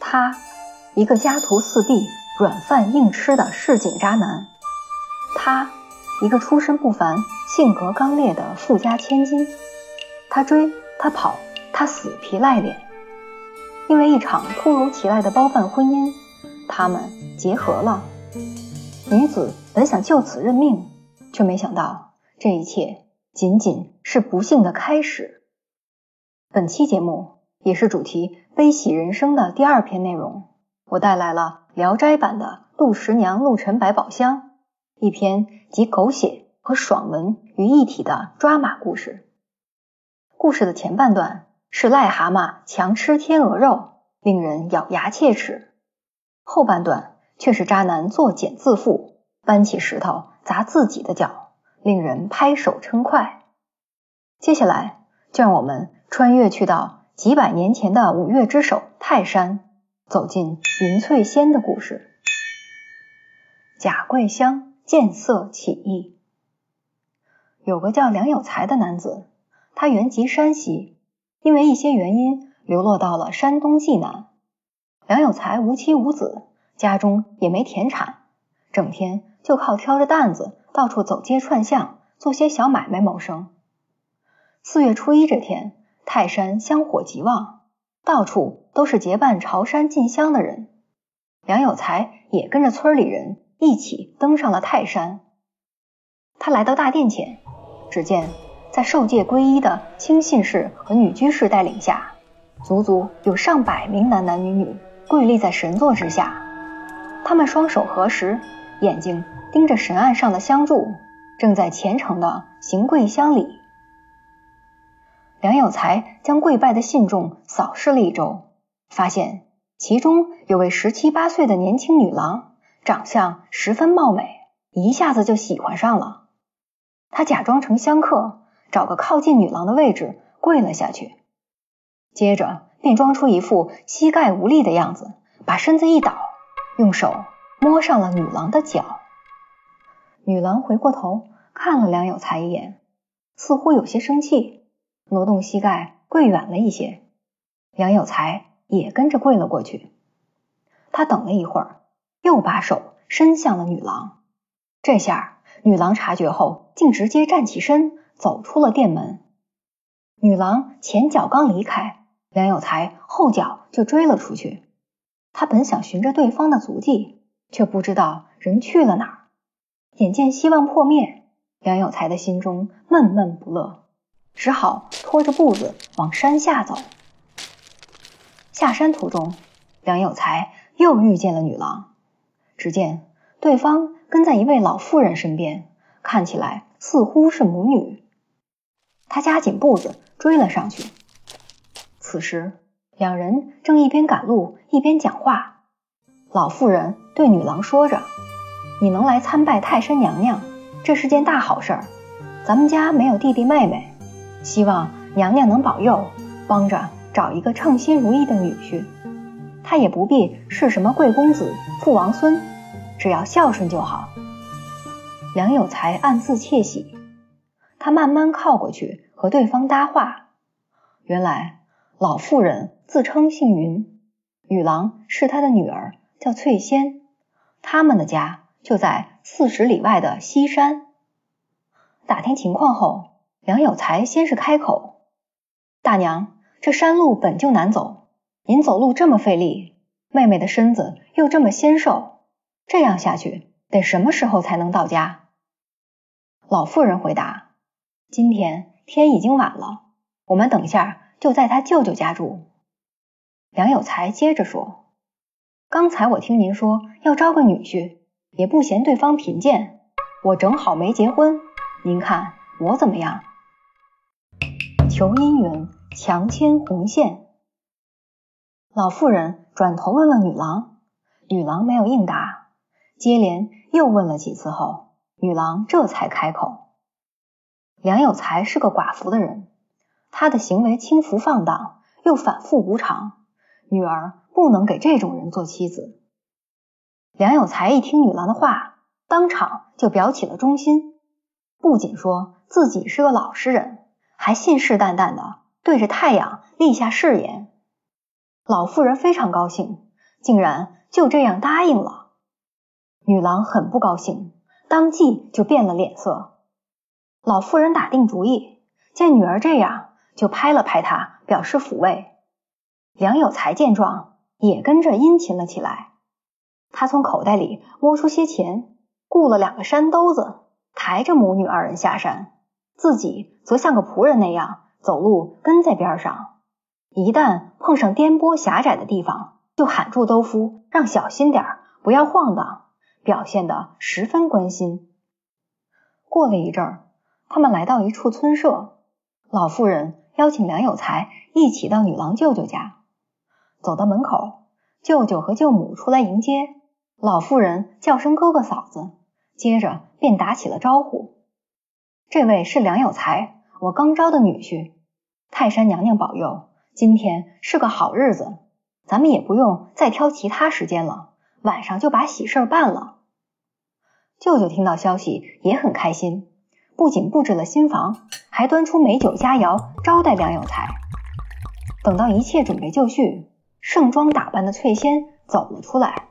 他，一个家徒四壁、软饭硬吃的市井渣男；他，一个出身不凡、性格刚烈的富家千金。他追，他跑，他死皮赖脸。因为一场突如其来的包办婚姻，他们结合了。女子本想就此认命，却没想到这一切仅仅是不幸的开始。本期节目也是主题《悲喜人生》的第二篇内容，我带来了《聊斋》版的《杜十娘陆沉百宝箱》，一篇集狗血和爽文于一体的抓马故事。故事的前半段是癞蛤蟆强吃天鹅肉，令人咬牙切齿；后半段。却是渣男作茧自缚，搬起石头砸自己的脚，令人拍手称快。接下来，就让我们穿越去到几百年前的五岳之首泰山，走进云翠仙的故事。贾桂香见色起意。有个叫梁有才的男子，他原籍山西，因为一些原因流落到了山东济南。梁有才无妻无子。家中也没田产，整天就靠挑着担子到处走街串巷，做些小买卖谋生。四月初一这天，泰山香火极旺，到处都是结伴朝山进香的人。梁有才也跟着村里人一起登上了泰山。他来到大殿前，只见在受戒皈依的清信士和女居士带领下，足足有上百名男男女女跪立在神座之下。他们双手合十，眼睛盯着神案上的香柱，正在虔诚的行跪香礼。梁有才将跪拜的信众扫视了一周，发现其中有位十七八岁的年轻女郎，长相十分貌美，一下子就喜欢上了。他假装成香客，找个靠近女郎的位置跪了下去，接着便装出一副膝盖无力的样子，把身子一倒。用手摸上了女郎的脚，女郎回过头看了梁有才一眼，似乎有些生气，挪动膝盖跪远了一些。梁有才也跟着跪了过去。他等了一会儿，又把手伸向了女郎。这下女郎察觉后，竟直接站起身走出了店门。女郎前脚刚离开，梁有才后脚就追了出去。他本想寻着对方的足迹，却不知道人去了哪儿。眼见希望破灭，梁有才的心中闷闷不乐，只好拖着步子往山下走。下山途中，梁有才又遇见了女郎。只见对方跟在一位老妇人身边，看起来似乎是母女。他加紧步子追了上去。此时。两人正一边赶路一边讲话，老妇人对女郎说着：“你能来参拜泰山娘娘，这是件大好事儿。咱们家没有弟弟妹妹，希望娘娘能保佑，帮着找一个称心如意的女婿。他也不必是什么贵公子、父王孙，只要孝顺就好。”梁有才暗自窃喜，他慢慢靠过去和对方搭话，原来。老妇人自称姓云，女郎是她的女儿，叫翠仙。他们的家就在四十里外的西山。打听情况后，梁有才先是开口：“大娘，这山路本就难走，您走路这么费力，妹妹的身子又这么纤瘦，这样下去得什么时候才能到家？”老妇人回答：“今天天已经晚了，我们等下。”就在他舅舅家住。梁有才接着说：“刚才我听您说要招个女婿，也不嫌对方贫贱，我正好没结婚，您看我怎么样？”求姻缘，强牵红线。老妇人转头问问女郎，女郎没有应答，接连又问了几次后，女郎这才开口：“梁有才是个寡妇的人。”他的行为轻浮放荡，又反复无常，女儿不能给这种人做妻子。梁有才一听女郎的话，当场就表起了忠心，不仅说自己是个老实人，还信誓旦旦的对着太阳立下誓言。老妇人非常高兴，竟然就这样答应了。女郎很不高兴，当即就变了脸色。老妇人打定主意，见女儿这样，就拍了拍她，表示抚慰。梁有才见状，也跟着殷勤了起来。他从口袋里摸出些钱，雇了两个山兜子，抬着母女二人下山，自己则像个仆人那样走路跟在边上。一旦碰上颠簸狭窄的地方，就喊住兜夫，让小心点儿，不要晃荡，表现得十分关心。过了一阵儿，他们来到一处村舍，老妇人邀请梁有才一起到女郎舅舅家。走到门口，舅舅和舅母出来迎接。老妇人叫声哥哥嫂子，接着便打起了招呼：“这位是梁有才，我刚招的女婿。泰山娘娘保佑，今天是个好日子，咱们也不用再挑其他时间了，晚上就把喜事办了。”舅舅听到消息也很开心，不仅布置了新房，还端出美酒佳肴招待梁有才。等到一切准备就绪，盛装打扮的翠仙走了出来。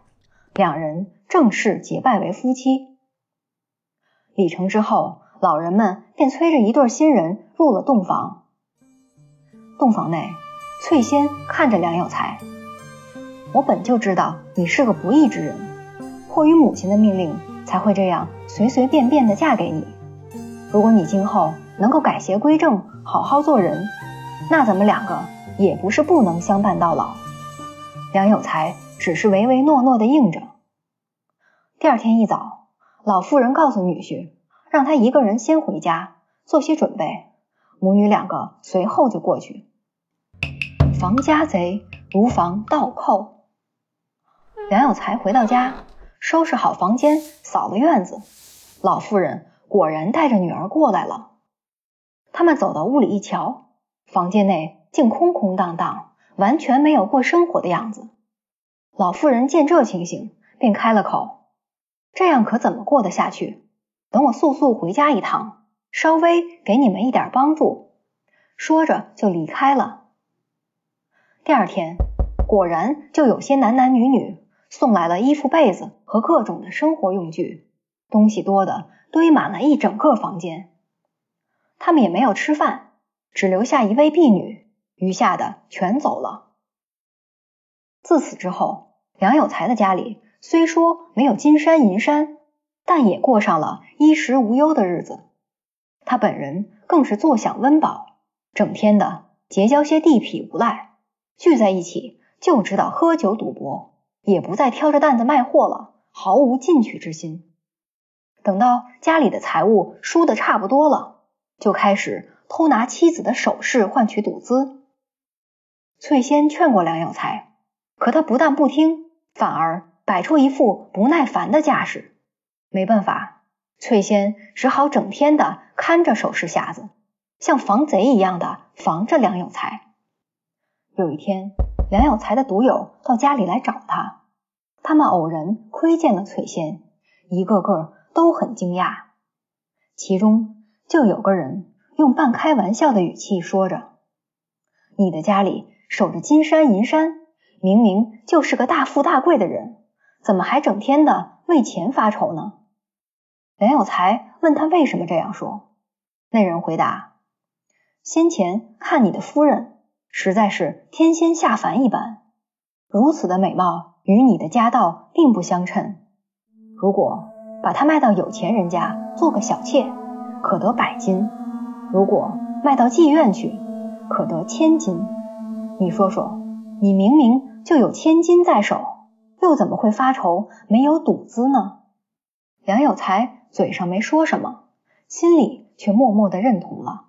两人正式结拜为夫妻。礼成之后，老人们便催着一对新人入了洞房。洞房内，翠仙看着梁有才：“我本就知道你是个不义之人，迫于母亲的命令，才会这样随随便便的嫁给你。如果你今后能够改邪归正，好好做人，那咱们两个也不是不能相伴到老。”梁有才。只是唯唯诺诺的应着。第二天一早，老妇人告诉女婿，让他一个人先回家做些准备，母女两个随后就过去。防家贼无防盗寇。梁有才回到家，收拾好房间，扫了院子。老妇人果然带着女儿过来了。他们走到屋里一瞧，房间内竟空空荡荡，完全没有过生活的样子。老妇人见这情形，便开了口：“这样可怎么过得下去？等我速速回家一趟，稍微给你们一点帮助。”说着就离开了。第二天，果然就有些男男女女送来了衣服、被子和各种的生活用具，东西多的堆满了一整个房间。他们也没有吃饭，只留下一位婢女，余下的全走了。自此之后。梁有才的家里虽说没有金山银山，但也过上了衣食无忧的日子。他本人更是坐享温饱，整天的结交些地痞无赖，聚在一起就知道喝酒赌博，也不再挑着担子卖货了，毫无进取之心。等到家里的财物输的差不多了，就开始偷拿妻子的首饰换取赌资。翠仙劝过梁有才，可他不但不听。反而摆出一副不耐烦的架势，没办法，翠仙只好整天的看着首饰匣子，像防贼一样的防着梁有才。有一天，梁有才的赌友到家里来找他，他们偶然窥见了翠仙，一个个都很惊讶，其中就有个人用半开玩笑的语气说着：“你的家里守着金山银山。”明明就是个大富大贵的人，怎么还整天的为钱发愁呢？梁有才问他为什么这样说，那人回答：先前看你的夫人实在是天仙下凡一般，如此的美貌与你的家道并不相称。如果把她卖到有钱人家做个小妾，可得百金；如果卖到妓院去，可得千金。你说说。你明明就有千金在手，又怎么会发愁没有赌资呢？梁有才嘴上没说什么，心里却默默的认同了。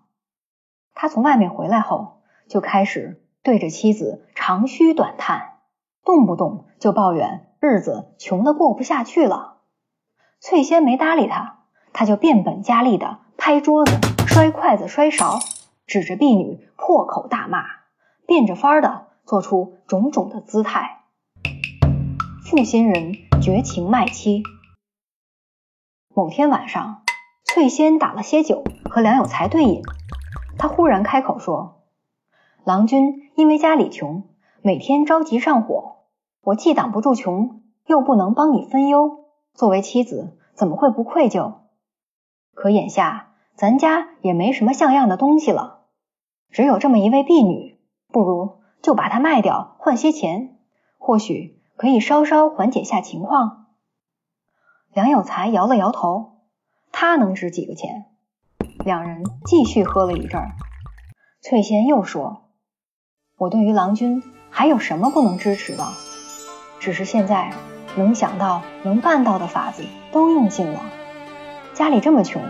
他从外面回来后，就开始对着妻子长吁短叹，动不动就抱怨日子穷的过不下去了。翠仙没搭理他，他就变本加厉的拍桌子、摔筷子、摔勺，指着婢女破口大骂，变着法儿的。做出种种的姿态，负心人绝情卖妻。某天晚上，翠仙打了些酒，和梁有才对饮。他忽然开口说：“郎君因为家里穷，每天着急上火。我既挡不住穷，又不能帮你分忧，作为妻子，怎么会不愧疚？可眼下咱家也没什么像样的东西了，只有这么一位婢女，不如就把她卖掉换些钱，或许可以稍稍缓解下情况。梁有才摇了摇头，他能值几个钱？两人继续喝了一阵儿，翠仙又说：“我对于郎君还有什么不能支持的？只是现在能想到、能办到的法子都用尽了。家里这么穷，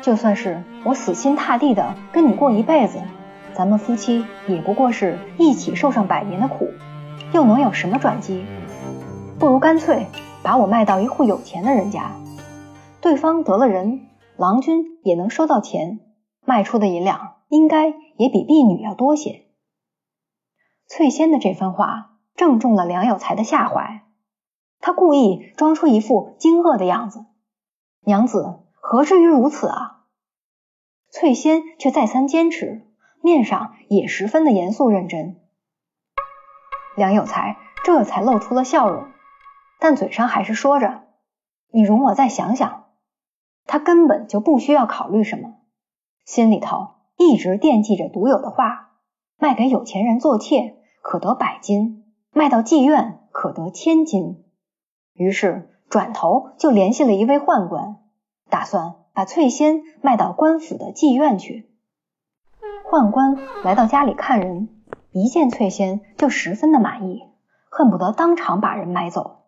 就算是我死心塌地的跟你过一辈子，咱们夫妻也不过是一起受上百年的苦，又能有什么转机？不如干脆……”把我卖到一户有钱的人家，对方得了人，郎君也能收到钱，卖出的银两应该也比婢女要多些。翠仙的这番话正中了梁有才的下怀，他故意装出一副惊愕的样子：“娘子何至于如此啊？”翠仙却再三坚持，面上也十分的严肃认真。梁有才这才露出了笑容。但嘴上还是说着：“你容我再想想。”他根本就不需要考虑什么，心里头一直惦记着独有的画：卖给有钱人做妾可得百金，卖到妓院可得千金。于是转头就联系了一位宦官，打算把翠仙卖到官府的妓院去。宦官来到家里看人，一见翠仙就十分的满意，恨不得当场把人买走。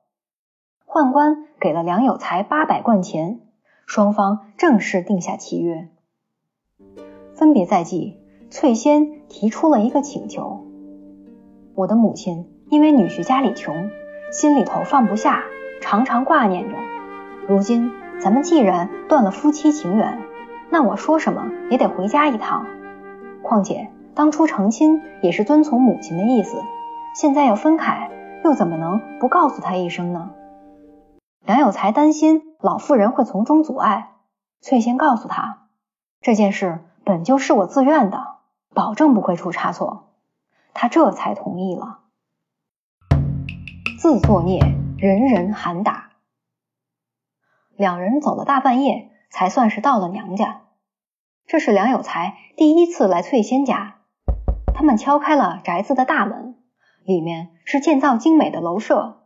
宦官给了梁有才八百贯钱，双方正式定下契约。分别在即，翠仙提出了一个请求：我的母亲因为女婿家里穷，心里头放不下，常常挂念着。如今咱们既然断了夫妻情缘，那我说什么也得回家一趟。况且当初成亲也是遵从母亲的意思，现在要分开，又怎么能不告诉他一声呢？梁有才担心老妇人会从中阻碍，翠仙告诉他，这件事本就是我自愿的，保证不会出差错。他这才同意了。自作孽，人人喊打。两人走了大半夜，才算是到了娘家。这是梁有才第一次来翠仙家。他们敲开了宅子的大门，里面是建造精美的楼舍。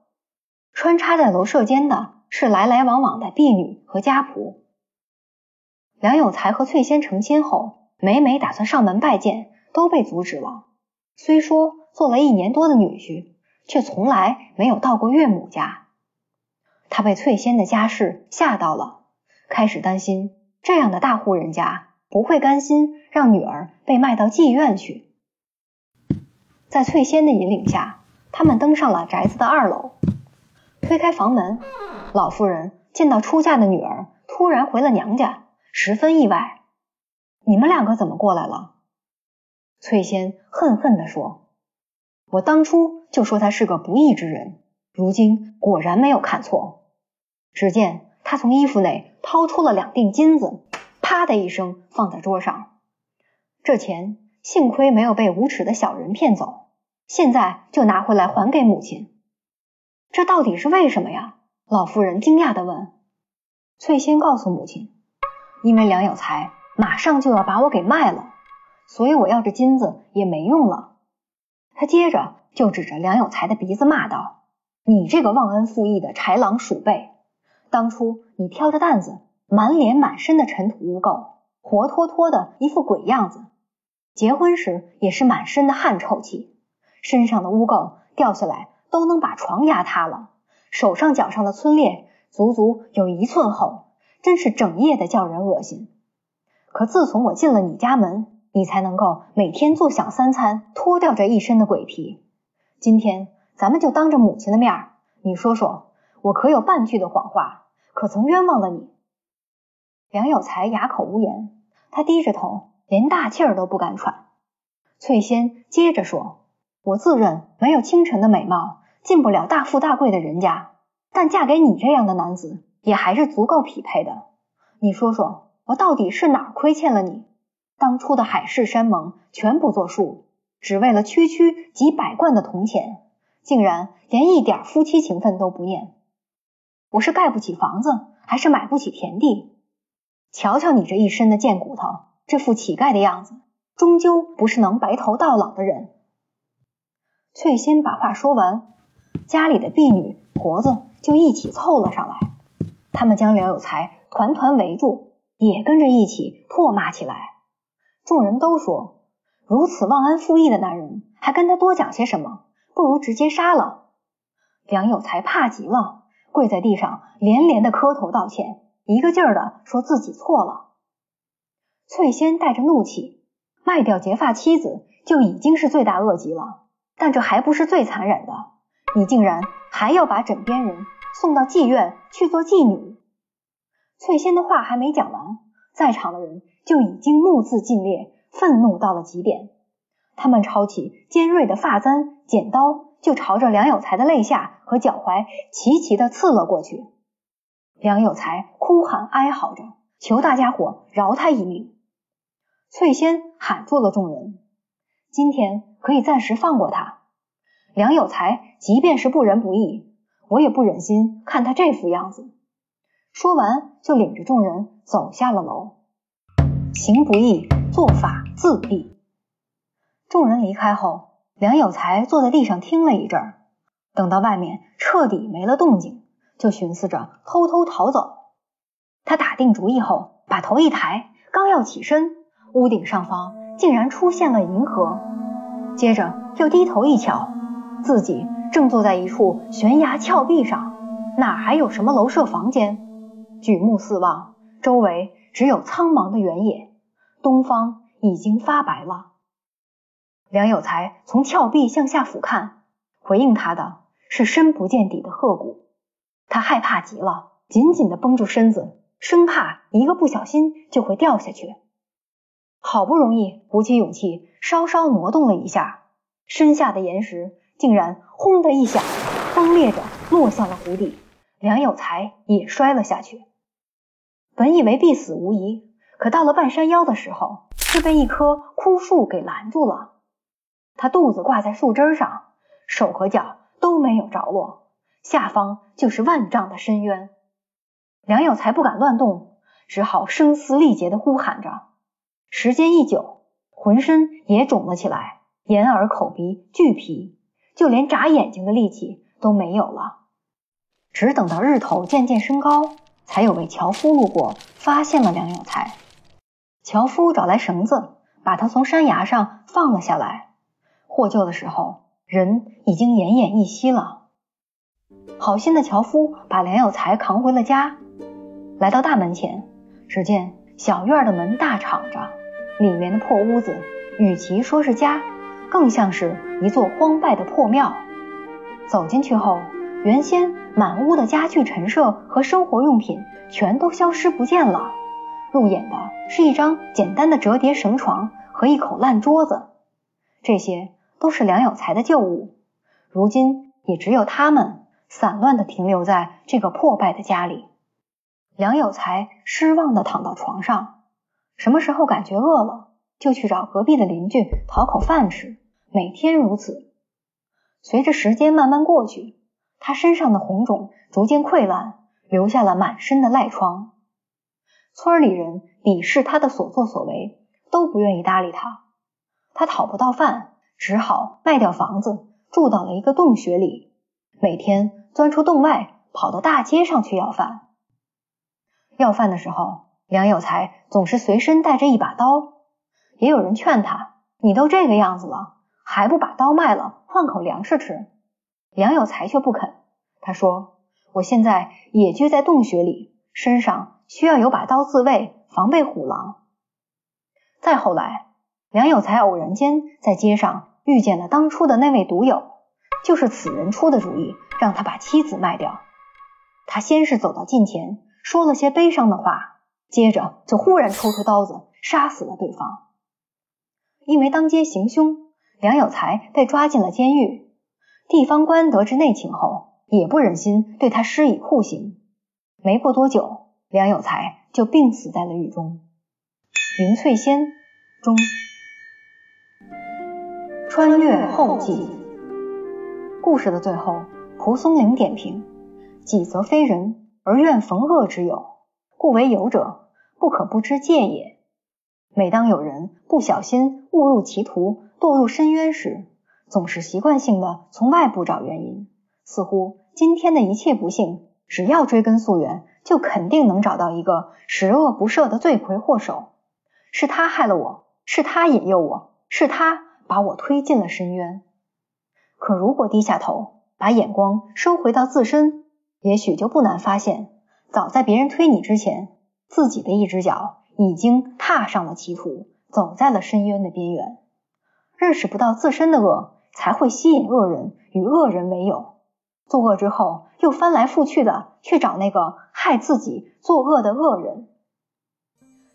穿插在楼舍间的是来来往往的婢女和家仆。梁有才和翠仙成亲后，每每打算上门拜见，都被阻止了。虽说做了一年多的女婿，却从来没有到过岳母家。他被翠仙的家世吓到了，开始担心这样的大户人家不会甘心让女儿被卖到妓院去。在翠仙的引领下，他们登上了宅子的二楼。推开房门，老妇人见到出嫁的女儿突然回了娘家，十分意外。你们两个怎么过来了？翠仙恨恨地说：“我当初就说他是个不义之人，如今果然没有看错。”只见他从衣服内掏出了两锭金子，啪的一声放在桌上。这钱幸亏没有被无耻的小人骗走，现在就拿回来还给母亲。这到底是为什么呀？老妇人惊讶的问。翠仙告诉母亲：“因为梁有才马上就要把我给卖了，所以我要这金子也没用了。”他接着就指着梁有才的鼻子骂道：“你这个忘恩负义的豺狼鼠辈！当初你挑着担子，满脸满身的尘土污垢，活脱脱的一副鬼样子。结婚时也是满身的汗臭气，身上的污垢掉下来。”都能把床压塌了，手上脚上的皴裂足足有一寸厚，真是整夜的叫人恶心。可自从我进了你家门，你才能够每天坐享三餐，脱掉这一身的鬼皮。今天咱们就当着母亲的面，你说说我可有半句的谎话？可曾冤枉了你？梁有才哑口无言，他低着头，连大气儿都不敢喘。翠仙接着说。我自认没有清晨的美貌，进不了大富大贵的人家，但嫁给你这样的男子，也还是足够匹配的。你说说，我到底是哪亏欠了你？当初的海誓山盟全不作数，只为了区区几百贯的铜钱，竟然连一点夫妻情分都不念。我是盖不起房子，还是买不起田地？瞧瞧你这一身的贱骨头，这副乞丐的样子，终究不是能白头到老的人。翠心把话说完，家里的婢女婆子就一起凑了上来，他们将梁有才团团围住，也跟着一起唾骂起来。众人都说，如此忘恩负义的男人，还跟他多讲些什么？不如直接杀了。梁有才怕极了，跪在地上连连的磕头道歉。一个劲儿的说自己错了。翠仙带着怒气，卖掉结发妻子就已经是罪大恶极了，但这还不是最残忍的，你竟然还要把枕边人送到妓院去做妓女。翠仙的话还没讲完，在场的人就已经目眦尽裂，愤怒到了极点。他们抄起尖锐的发簪、剪刀，就朝着梁有才的肋下和脚踝齐齐的刺了过去。梁有才哭喊哀嚎着，求大家伙饶他一命。翠仙喊住了众人，今天可以暂时放过他。梁有才即便是不仁不义，我也不忍心看他这副样子。说完，就领着众人走下了楼。行不义，做法自毙。众人离开后，梁有才坐在地上听了一阵儿，等到外面彻底没了动静。就寻思着偷偷逃走。他打定主意后，把头一抬，刚要起身，屋顶上方竟然出现了银河。接着又低头一瞧，自己正坐在一处悬崖峭壁上，哪还有什么楼舍房间？举目四望，周围只有苍茫的原野，东方已经发白了。梁有才从峭壁向下俯瞰，回应他的是深不见底的鹤谷。他害怕极了，紧紧的绷住身子，生怕一个不小心就会掉下去。好不容易鼓起勇气，稍稍挪动了一下，身下的岩石竟然轰的一响，崩裂着落向了湖底。梁有才也摔了下去。本以为必死无疑，可到了半山腰的时候，却被一棵枯树给拦住了。他肚子挂在树枝上，手和脚都没有着落。下方就是万丈的深渊，梁有才不敢乱动，只好声嘶力竭的呼喊着。时间一久，浑身也肿了起来，眼耳口鼻俱疲，就连眨眼睛的力气都没有了。只等到日头渐渐升高，才有位樵夫路过，发现了梁有才。樵夫找来绳子，把他从山崖上放了下来。获救的时候，人已经奄奄一息了。好心的樵夫把梁有才扛回了家，来到大门前，只见小院的门大敞着，里面的破屋子，与其说是家，更像是一座荒败的破庙。走进去后，原先满屋的家具陈设和生活用品全都消失不见了，入眼的是一张简单的折叠绳床和一口烂桌子，这些都是梁有才的旧物，如今也只有他们。散乱的停留在这个破败的家里，梁有才失望的躺到床上。什么时候感觉饿了，就去找隔壁的邻居讨口饭吃，每天如此。随着时间慢慢过去，他身上的红肿逐渐溃烂，留下了满身的赖疮。村里人鄙视他的所作所为，都不愿意搭理他。他讨不到饭，只好卖掉房子，住到了一个洞穴里。每天钻出洞外，跑到大街上去要饭。要饭的时候，梁有才总是随身带着一把刀。也有人劝他：“你都这个样子了，还不把刀卖了，换口粮食吃？”梁有才却不肯。他说：“我现在野居在洞穴里，身上需要有把刀自卫，防备虎狼。”再后来，梁有才偶然间在街上遇见了当初的那位赌友。就是此人出的主意，让他把妻子卖掉。他先是走到近前，说了些悲伤的话，接着就忽然抽出刀子，杀死了对方。因为当街行凶，梁有才被抓进了监狱。地方官得知内情后，也不忍心对他施以酷刑。没过多久，梁有才就病死在了狱中。云翠仙中，穿越后记。故事的最后，蒲松龄点评：己则非人，而愿逢恶之友，故为友者，不可不知戒也。每当有人不小心误入歧途，堕入深渊时，总是习惯性的从外部找原因，似乎今天的一切不幸，只要追根溯源，就肯定能找到一个十恶不赦的罪魁祸首。是他害了我，是他引诱我，是他把我推进了深渊。可如果低下头，把眼光收回到自身，也许就不难发现，早在别人推你之前，自己的一只脚已经踏上了歧途，走在了深渊的边缘。认识不到自身的恶，才会吸引恶人与恶人为友。作恶之后，又翻来覆去的去找那个害自己作恶的恶人。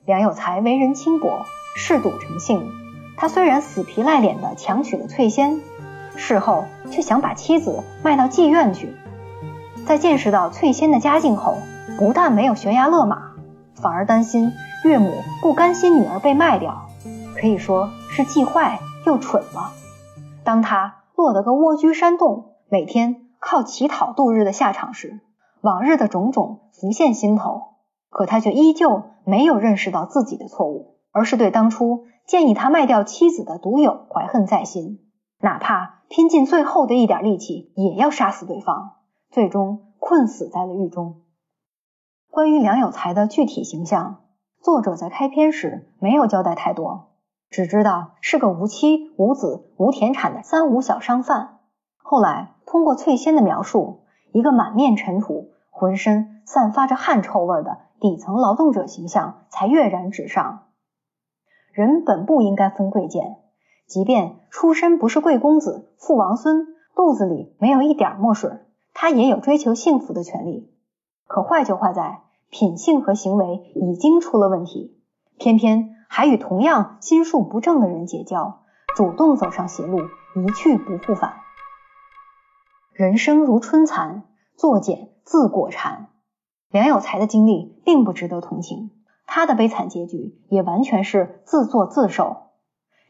梁有才为人轻薄，嗜赌成性。他虽然死皮赖脸的强娶了翠仙，事后却想把妻子卖到妓院去。在见识到翠仙的家境后，不但没有悬崖勒马，反而担心岳母不甘心女儿被卖掉，可以说是既坏又蠢了。当他落得个蜗居山洞，每天靠乞讨度日的下场时，往日的种种浮现心头。可他却依旧没有认识到自己的错误，而是对当初建议他卖掉妻子的毒友怀恨在心，哪怕拼尽最后的一点力气也要杀死对方，最终困死在了狱中。关于梁有才的具体形象，作者在开篇时没有交代太多，只知道是个无妻无子无田产的三无小商贩。后来通过翠仙的描述，一个满面尘土、浑身散发着汗臭味的。底层劳动者形象才跃然纸上。人本不应该分贵贱，即便出身不是贵公子、富王孙，肚子里没有一点墨水，他也有追求幸福的权利。可坏就坏在品性和行为已经出了问题，偏偏还与同样心术不正的人结交，主动走上邪路，一去不复返。人生如春蚕，作茧自裹蝉。梁有才的经历并不值得同情，他的悲惨结局也完全是自作自受。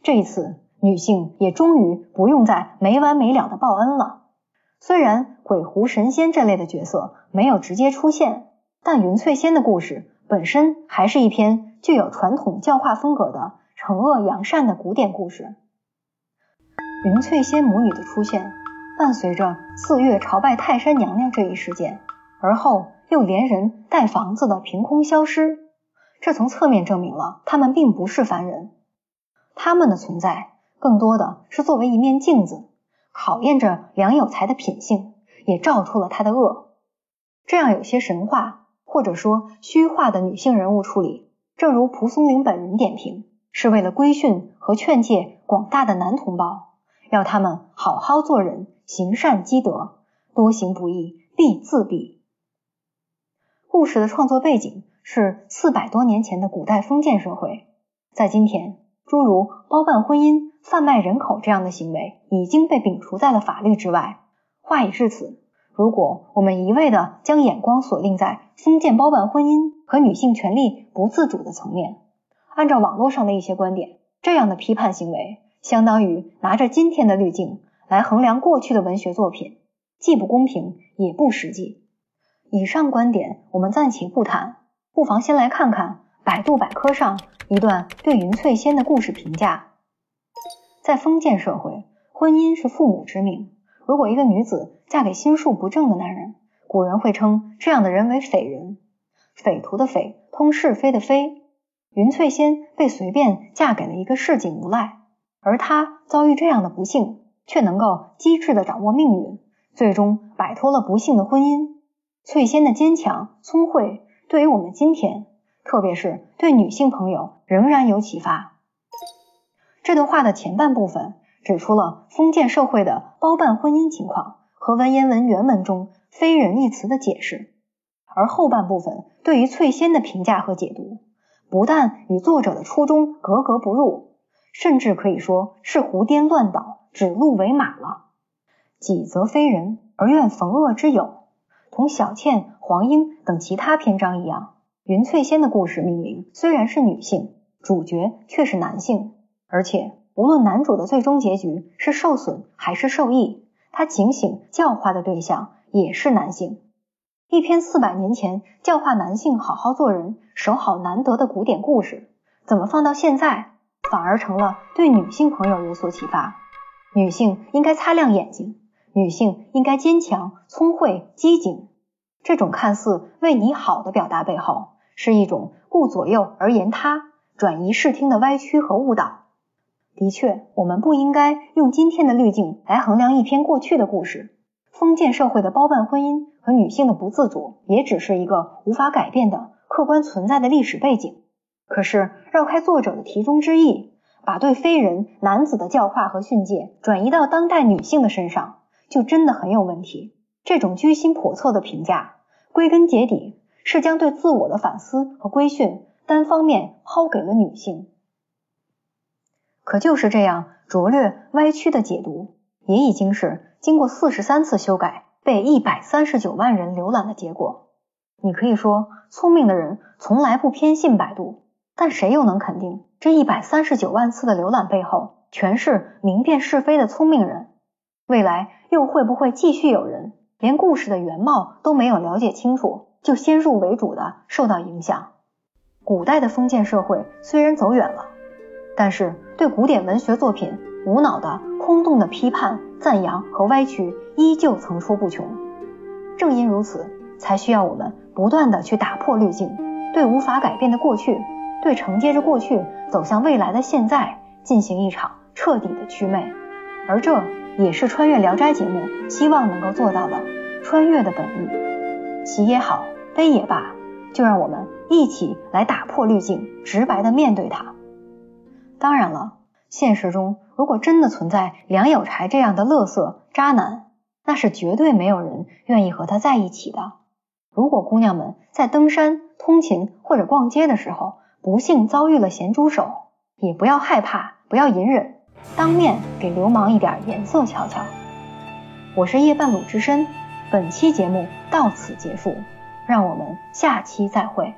这一次，女性也终于不用再没完没了的报恩了。虽然鬼狐神仙这类的角色没有直接出现，但云翠仙的故事本身还是一篇具有传统教化风格的惩恶扬善的古典故事。云翠仙母女的出现，伴随着四月朝拜泰山娘娘这一事件，而后。又连人带房子的凭空消失，这从侧面证明了他们并不是凡人。他们的存在更多的是作为一面镜子，考验着梁有才的品性，也照出了他的恶。这样有些神话或者说虚化的女性人物处理，正如蒲松龄本人点评，是为了规训和劝诫广大的男同胞，要他们好好做人，行善积德，多行不义必自毙。故事的创作背景是四百多年前的古代封建社会，在今天，诸如包办婚姻、贩卖人口这样的行为已经被摒除在了法律之外。话已至此，如果我们一味的将眼光锁定在封建包办婚姻和女性权利不自主的层面，按照网络上的一些观点，这样的批判行为相当于拿着今天的滤镜来衡量过去的文学作品，既不公平也不实际。以上观点我们暂且不谈，不妨先来看看百度百科上一段对云翠仙的故事评价。在封建社会，婚姻是父母之命。如果一个女子嫁给心术不正的男人，古人会称这样的人为匪人。匪徒的匪，通是非的非。云翠仙被随便嫁给了一个市井无赖，而她遭遇这样的不幸，却能够机智的掌握命运，最终摆脱了不幸的婚姻。翠仙的坚强聪慧，对于我们今天，特别是对女性朋友，仍然有启发。这段话的前半部分指出了封建社会的包办婚姻情况和文言文原文中“非人”一词的解释，而后半部分对于翠仙的评价和解读，不但与作者的初衷格格不入，甚至可以说是胡颠乱倒、指鹿为马了。己则非人，而愿逢恶之友。同小倩、黄莺等其他篇章一样，云翠仙的故事命名虽然是女性，主角却是男性，而且无论男主的最终结局是受损还是受益，他警醒教化的对象也是男性。一篇四百年前教化男性好好做人、守好难得的古典故事，怎么放到现在，反而成了对女性朋友有所启发？女性应该擦亮眼睛，女性应该坚强、聪慧、机警。这种看似为你好的表达背后，是一种顾左右而言他、转移视听的歪曲和误导。的确，我们不应该用今天的滤镜来衡量一篇过去的故事。封建社会的包办婚姻和女性的不自主，也只是一个无法改变的客观存在的历史背景。可是，绕开作者的题中之意，把对非人男子的教化和训诫转移到当代女性的身上，就真的很有问题。这种居心叵测的评价，归根结底是将对自我的反思和规训单方面抛给了女性。可就是这样拙劣歪曲的解读，也已经是。经过四十三次修改，被一百三十九万人浏览的结果，你可以说聪明的人从来不偏信百度，但谁又能肯定这一百三十九万次的浏览背后全是明辨是非的聪明人？未来又会不会继续有人连故事的原貌都没有了解清楚，就先入为主的受到影响？古代的封建社会虽然走远了，但是对古典文学作品无脑的、空洞的批判。赞扬和歪曲依旧层出不穷，正因如此，才需要我们不断的去打破滤镜，对无法改变的过去，对承接着过去走向未来的现在进行一场彻底的祛魅。而这也是穿越聊斋节目希望能够做到的穿越的本意。喜也好，悲也罢，就让我们一起来打破滤镜，直白的面对它。当然了。现实中，如果真的存在梁有柴这样的乐色渣男，那是绝对没有人愿意和他在一起的。如果姑娘们在登山、通勤或者逛街的时候不幸遭遇了咸猪手，也不要害怕，不要隐忍，当面给流氓一点颜色瞧瞧。我是夜半鲁智深，本期节目到此结束，让我们下期再会。